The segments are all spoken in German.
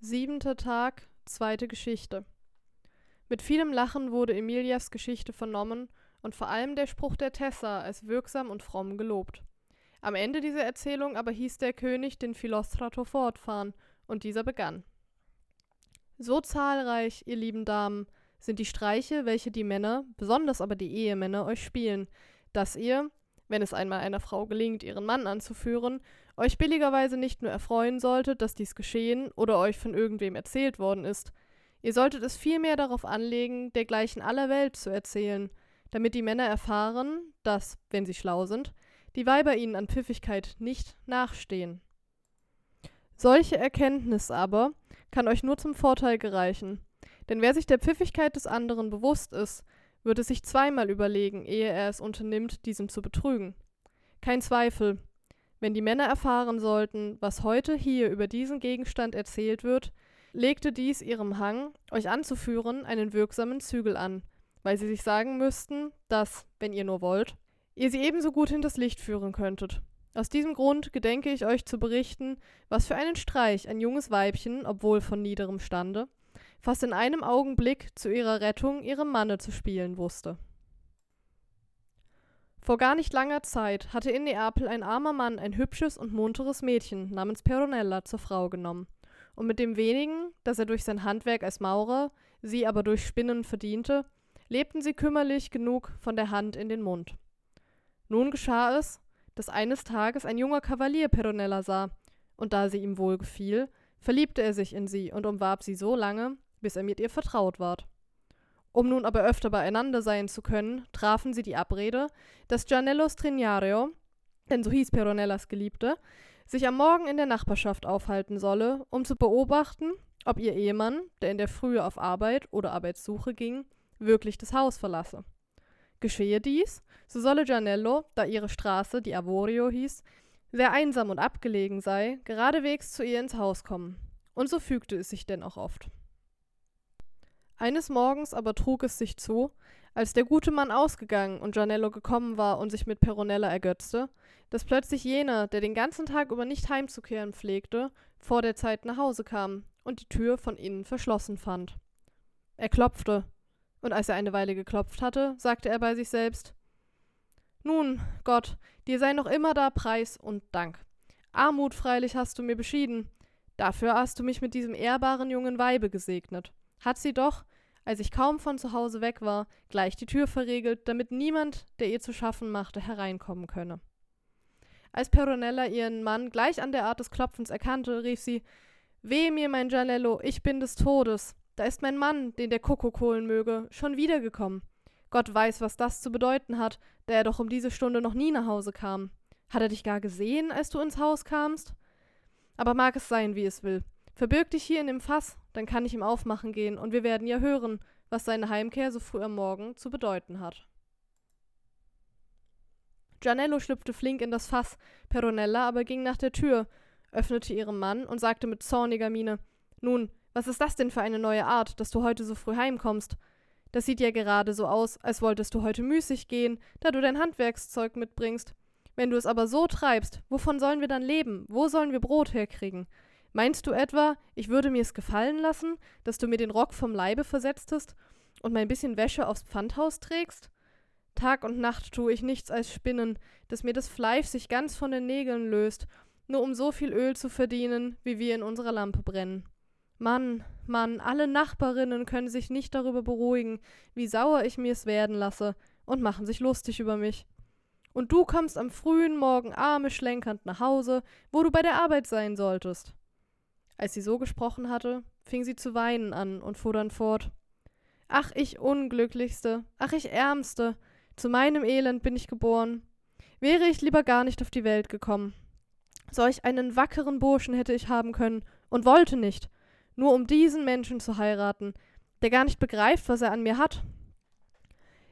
Siebenter Tag, zweite Geschichte. Mit vielem Lachen wurde Emilias Geschichte vernommen und vor allem der Spruch der Tessa als wirksam und fromm gelobt. Am Ende dieser Erzählung aber hieß der König den Philostrato fortfahren, und dieser begann. So zahlreich, ihr lieben Damen, sind die Streiche, welche die Männer, besonders aber die Ehemänner, euch spielen, dass ihr, wenn es einmal einer Frau gelingt, ihren Mann anzuführen, euch billigerweise nicht nur erfreuen solltet, dass dies geschehen oder euch von irgendwem erzählt worden ist, ihr solltet es vielmehr darauf anlegen, dergleichen aller Welt zu erzählen, damit die Männer erfahren, dass, wenn sie schlau sind, die Weiber ihnen an Pfiffigkeit nicht nachstehen. Solche Erkenntnis aber kann euch nur zum Vorteil gereichen, denn wer sich der Pfiffigkeit des anderen bewusst ist, wird es sich zweimal überlegen, ehe er es unternimmt, diesem zu betrügen. Kein Zweifel, wenn die Männer erfahren sollten, was heute hier über diesen Gegenstand erzählt wird, legte dies ihrem Hang, euch anzuführen, einen wirksamen Zügel an, weil sie sich sagen müssten, dass, wenn ihr nur wollt, ihr sie ebenso gut hinters Licht führen könntet. Aus diesem Grund gedenke ich euch zu berichten, was für einen Streich ein junges Weibchen, obwohl von niederem Stande, fast in einem Augenblick zu ihrer Rettung ihrem Manne zu spielen wusste. Vor gar nicht langer Zeit hatte in Neapel ein armer Mann ein hübsches und munteres Mädchen namens Peronella zur Frau genommen, und mit dem wenigen, das er durch sein Handwerk als Maurer, sie aber durch Spinnen verdiente, lebten sie kümmerlich genug von der Hand in den Mund. Nun geschah es, dass eines Tages ein junger Kavalier Peronella sah, und da sie ihm wohl gefiel, verliebte er sich in sie und umwarb sie so lange, bis er mit ihr vertraut ward. Um nun aber öfter beieinander sein zu können, trafen sie die Abrede, dass Gianello Strignario, denn so hieß Peronellas Geliebte, sich am Morgen in der Nachbarschaft aufhalten solle, um zu beobachten, ob ihr Ehemann, der in der Frühe auf Arbeit oder Arbeitssuche ging, wirklich das Haus verlasse. Geschehe dies, so solle Gianello, da ihre Straße, die Avorio hieß, sehr einsam und abgelegen sei, geradewegs zu ihr ins Haus kommen. Und so fügte es sich denn auch oft. Eines Morgens aber trug es sich zu, als der gute Mann ausgegangen und Gianello gekommen war und sich mit Peronella ergötzte, dass plötzlich jener, der den ganzen Tag über nicht heimzukehren pflegte, vor der Zeit nach Hause kam und die Tür von innen verschlossen fand. Er klopfte, und als er eine Weile geklopft hatte, sagte er bei sich selbst Nun, Gott, dir sei noch immer da Preis und Dank. Armut freilich hast du mir beschieden, dafür hast du mich mit diesem ehrbaren jungen Weibe gesegnet hat sie doch, als ich kaum von zu Hause weg war, gleich die Tür verriegelt, damit niemand, der ihr zu schaffen machte, hereinkommen könne. Als Peronella ihren Mann gleich an der Art des Klopfens erkannte, rief sie Weh mir, mein Gianello, ich bin des Todes. Da ist mein Mann, den der Kuckuck holen möge, schon wiedergekommen. Gott weiß, was das zu bedeuten hat, da er doch um diese Stunde noch nie nach Hause kam. Hat er dich gar gesehen, als du ins Haus kamst? Aber mag es sein, wie es will. Verbirg dich hier in dem Fass, dann kann ich ihm aufmachen gehen, und wir werden ja hören, was seine Heimkehr so früh am Morgen zu bedeuten hat. Gianello schlüpfte flink in das Fass, Peronella aber ging nach der Tür, öffnete ihrem Mann und sagte mit zorniger Miene Nun, was ist das denn für eine neue Art, dass du heute so früh heimkommst? Das sieht ja gerade so aus, als wolltest du heute müßig gehen, da du dein Handwerkszeug mitbringst. Wenn du es aber so treibst, wovon sollen wir dann leben? Wo sollen wir Brot herkriegen? Meinst du etwa, ich würde mir es gefallen lassen, dass du mir den Rock vom Leibe versetztest und mein bisschen Wäsche aufs Pfandhaus trägst? Tag und Nacht tue ich nichts als spinnen, dass mir das Fleisch sich ganz von den Nägeln löst, nur um so viel Öl zu verdienen, wie wir in unserer Lampe brennen. Mann, Mann, alle Nachbarinnen können sich nicht darüber beruhigen, wie sauer ich mir's werden lasse, und machen sich lustig über mich. Und du kommst am frühen Morgen arme schlenkernd nach Hause, wo du bei der Arbeit sein solltest. Als sie so gesprochen hatte, fing sie zu weinen an und fuhr dann fort. Ach, ich Unglücklichste, ach, ich Ärmste, zu meinem Elend bin ich geboren. Wäre ich lieber gar nicht auf die Welt gekommen. Solch einen wackeren Burschen hätte ich haben können und wollte nicht, nur um diesen Menschen zu heiraten, der gar nicht begreift, was er an mir hat.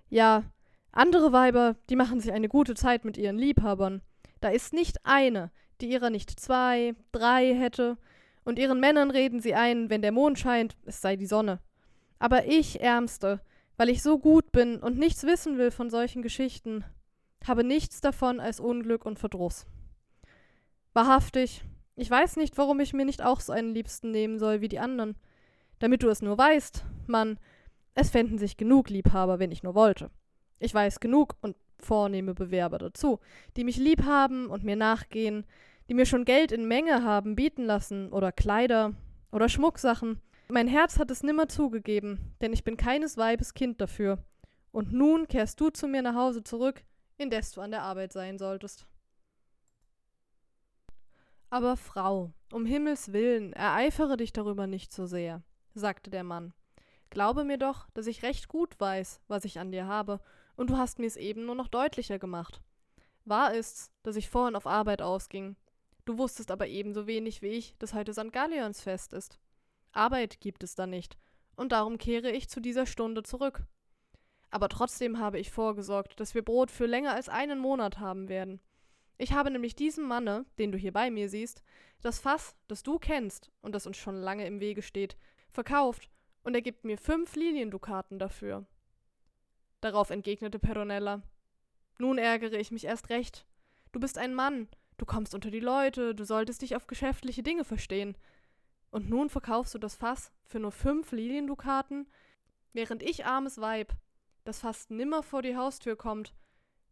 Ja, andere Weiber, die machen sich eine gute Zeit mit ihren Liebhabern. Da ist nicht eine, die ihrer nicht zwei, drei hätte, und ihren Männern reden sie ein, wenn der Mond scheint, es sei die Sonne. Aber ich, Ärmste, weil ich so gut bin und nichts wissen will von solchen Geschichten, habe nichts davon als Unglück und Verdruss. Wahrhaftig, Ich weiß nicht, warum ich mir nicht auch so einen Liebsten nehmen soll wie die anderen. Damit du es nur weißt, Mann, es fänden sich genug Liebhaber, wenn ich nur wollte. Ich weiß genug und vornehme Bewerber dazu, die mich lieb haben und mir nachgehen, die mir schon Geld in Menge haben bieten lassen oder Kleider oder Schmucksachen. Mein Herz hat es nimmer zugegeben, denn ich bin keines Weibes Kind dafür. Und nun kehrst du zu mir nach Hause zurück, indes du an der Arbeit sein solltest. Aber Frau, um Himmels willen, ereifere dich darüber nicht so sehr, sagte der Mann. Glaube mir doch, dass ich recht gut weiß, was ich an dir habe, und du hast mir's eben nur noch deutlicher gemacht. Wahr ist's, dass ich vorhin auf Arbeit ausging. Du wusstest aber ebenso wenig wie ich, dass heute St. Gallions Fest ist. Arbeit gibt es da nicht, und darum kehre ich zu dieser Stunde zurück. Aber trotzdem habe ich vorgesorgt, dass wir Brot für länger als einen Monat haben werden. Ich habe nämlich diesem Manne, den du hier bei mir siehst, das Fass, das du kennst und das uns schon lange im Wege steht, verkauft, und er gibt mir fünf Liliendukaten dafür. Darauf entgegnete Peronella. Nun ärgere ich mich erst recht. Du bist ein Mann, du kommst unter die Leute, du solltest dich auf geschäftliche Dinge verstehen. Und nun verkaufst du das Fass für nur fünf Liliendukaten, während ich armes Weib, das fast nimmer vor die Haustür kommt,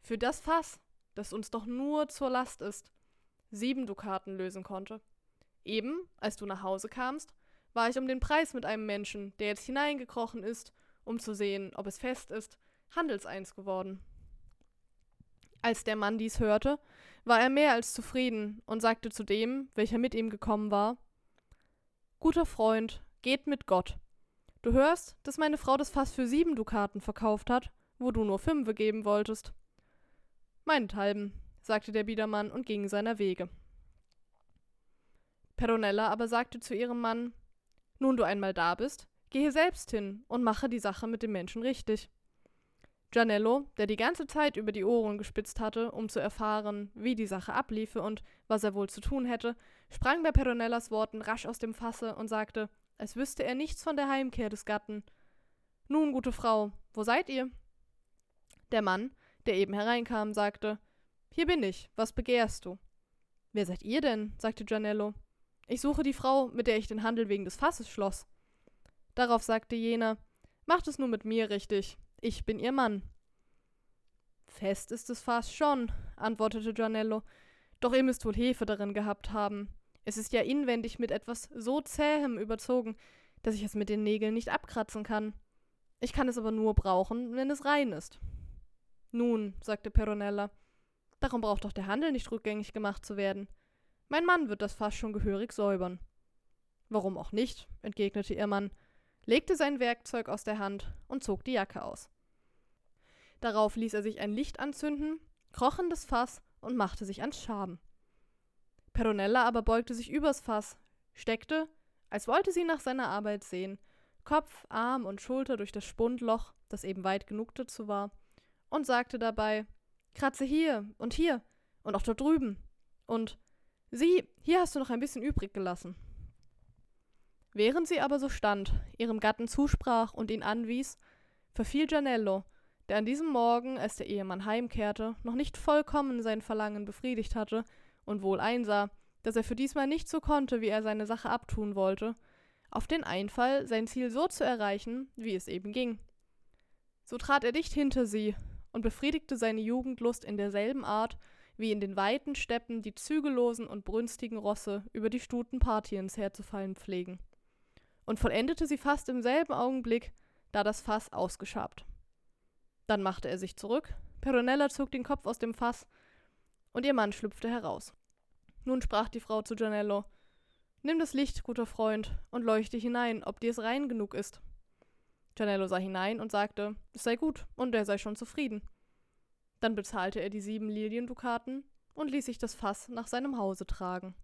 für das Fass das uns doch nur zur Last ist, sieben Dukaten lösen konnte. Eben, als du nach Hause kamst, war ich um den Preis mit einem Menschen, der jetzt hineingekrochen ist, um zu sehen, ob es fest ist, handelseins geworden. Als der Mann dies hörte, war er mehr als zufrieden und sagte zu dem, welcher mit ihm gekommen war Guter Freund, geht mit Gott. Du hörst, dass meine Frau das Fass für sieben Dukaten verkauft hat, wo du nur fünfe geben wolltest. Meinethalben, sagte der Biedermann und ging seiner Wege. Peronella aber sagte zu ihrem Mann Nun du einmal da bist, gehe selbst hin und mache die Sache mit dem Menschen richtig. Gianello, der die ganze Zeit über die Ohren gespitzt hatte, um zu erfahren, wie die Sache abliefe und was er wohl zu tun hätte, sprang bei Peronellas Worten rasch aus dem Fasse und sagte, als wüsste er nichts von der Heimkehr des Gatten. Nun, gute Frau, wo seid ihr? Der Mann, der eben hereinkam, sagte Hier bin ich, was begehrst du? Wer seid ihr denn? sagte Gianello. Ich suche die Frau, mit der ich den Handel wegen des Fasses schloss. Darauf sagte jener Macht es nur mit mir richtig, ich bin ihr Mann. Fest ist das Fass schon, antwortete Gianello, doch ihr müsst wohl Hefe darin gehabt haben. Es ist ja inwendig mit etwas so zähem überzogen, dass ich es mit den Nägeln nicht abkratzen kann. Ich kann es aber nur brauchen, wenn es rein ist. Nun, sagte Peronella, darum braucht doch der Handel nicht rückgängig gemacht zu werden. Mein Mann wird das Fass schon gehörig säubern. Warum auch nicht, entgegnete ihr Mann, legte sein Werkzeug aus der Hand und zog die Jacke aus. Darauf ließ er sich ein Licht anzünden, kroch in das Fass und machte sich ans Schaben. Peronella aber beugte sich übers Fass, steckte, als wollte sie nach seiner Arbeit sehen, Kopf, Arm und Schulter durch das Spundloch, das eben weit genug dazu war, und sagte dabei Kratze hier und hier und auch dort drüben. Und sieh, hier hast du noch ein bisschen übrig gelassen. Während sie aber so stand, ihrem Gatten zusprach und ihn anwies, verfiel Gianello, der an diesem Morgen, als der Ehemann heimkehrte, noch nicht vollkommen sein Verlangen befriedigt hatte und wohl einsah, dass er für diesmal nicht so konnte, wie er seine Sache abtun wollte, auf den Einfall, sein Ziel so zu erreichen, wie es eben ging. So trat er dicht hinter sie und befriedigte seine Jugendlust in derselben Art, wie in den weiten Steppen die zügellosen und brünstigen Rosse über die Stuten Parthiens herzufallen pflegen. Und vollendete sie fast im selben Augenblick, da das Fass ausgeschabt. Dann machte er sich zurück, Peronella zog den Kopf aus dem Fass, und ihr Mann schlüpfte heraus. Nun sprach die Frau zu Gianello, Nimm das Licht, guter Freund, und leuchte hinein, ob dir es rein genug ist. Gianello sah hinein und sagte, es sei gut und er sei schon zufrieden. Dann bezahlte er die sieben Liliendukaten und ließ sich das Fass nach seinem Hause tragen.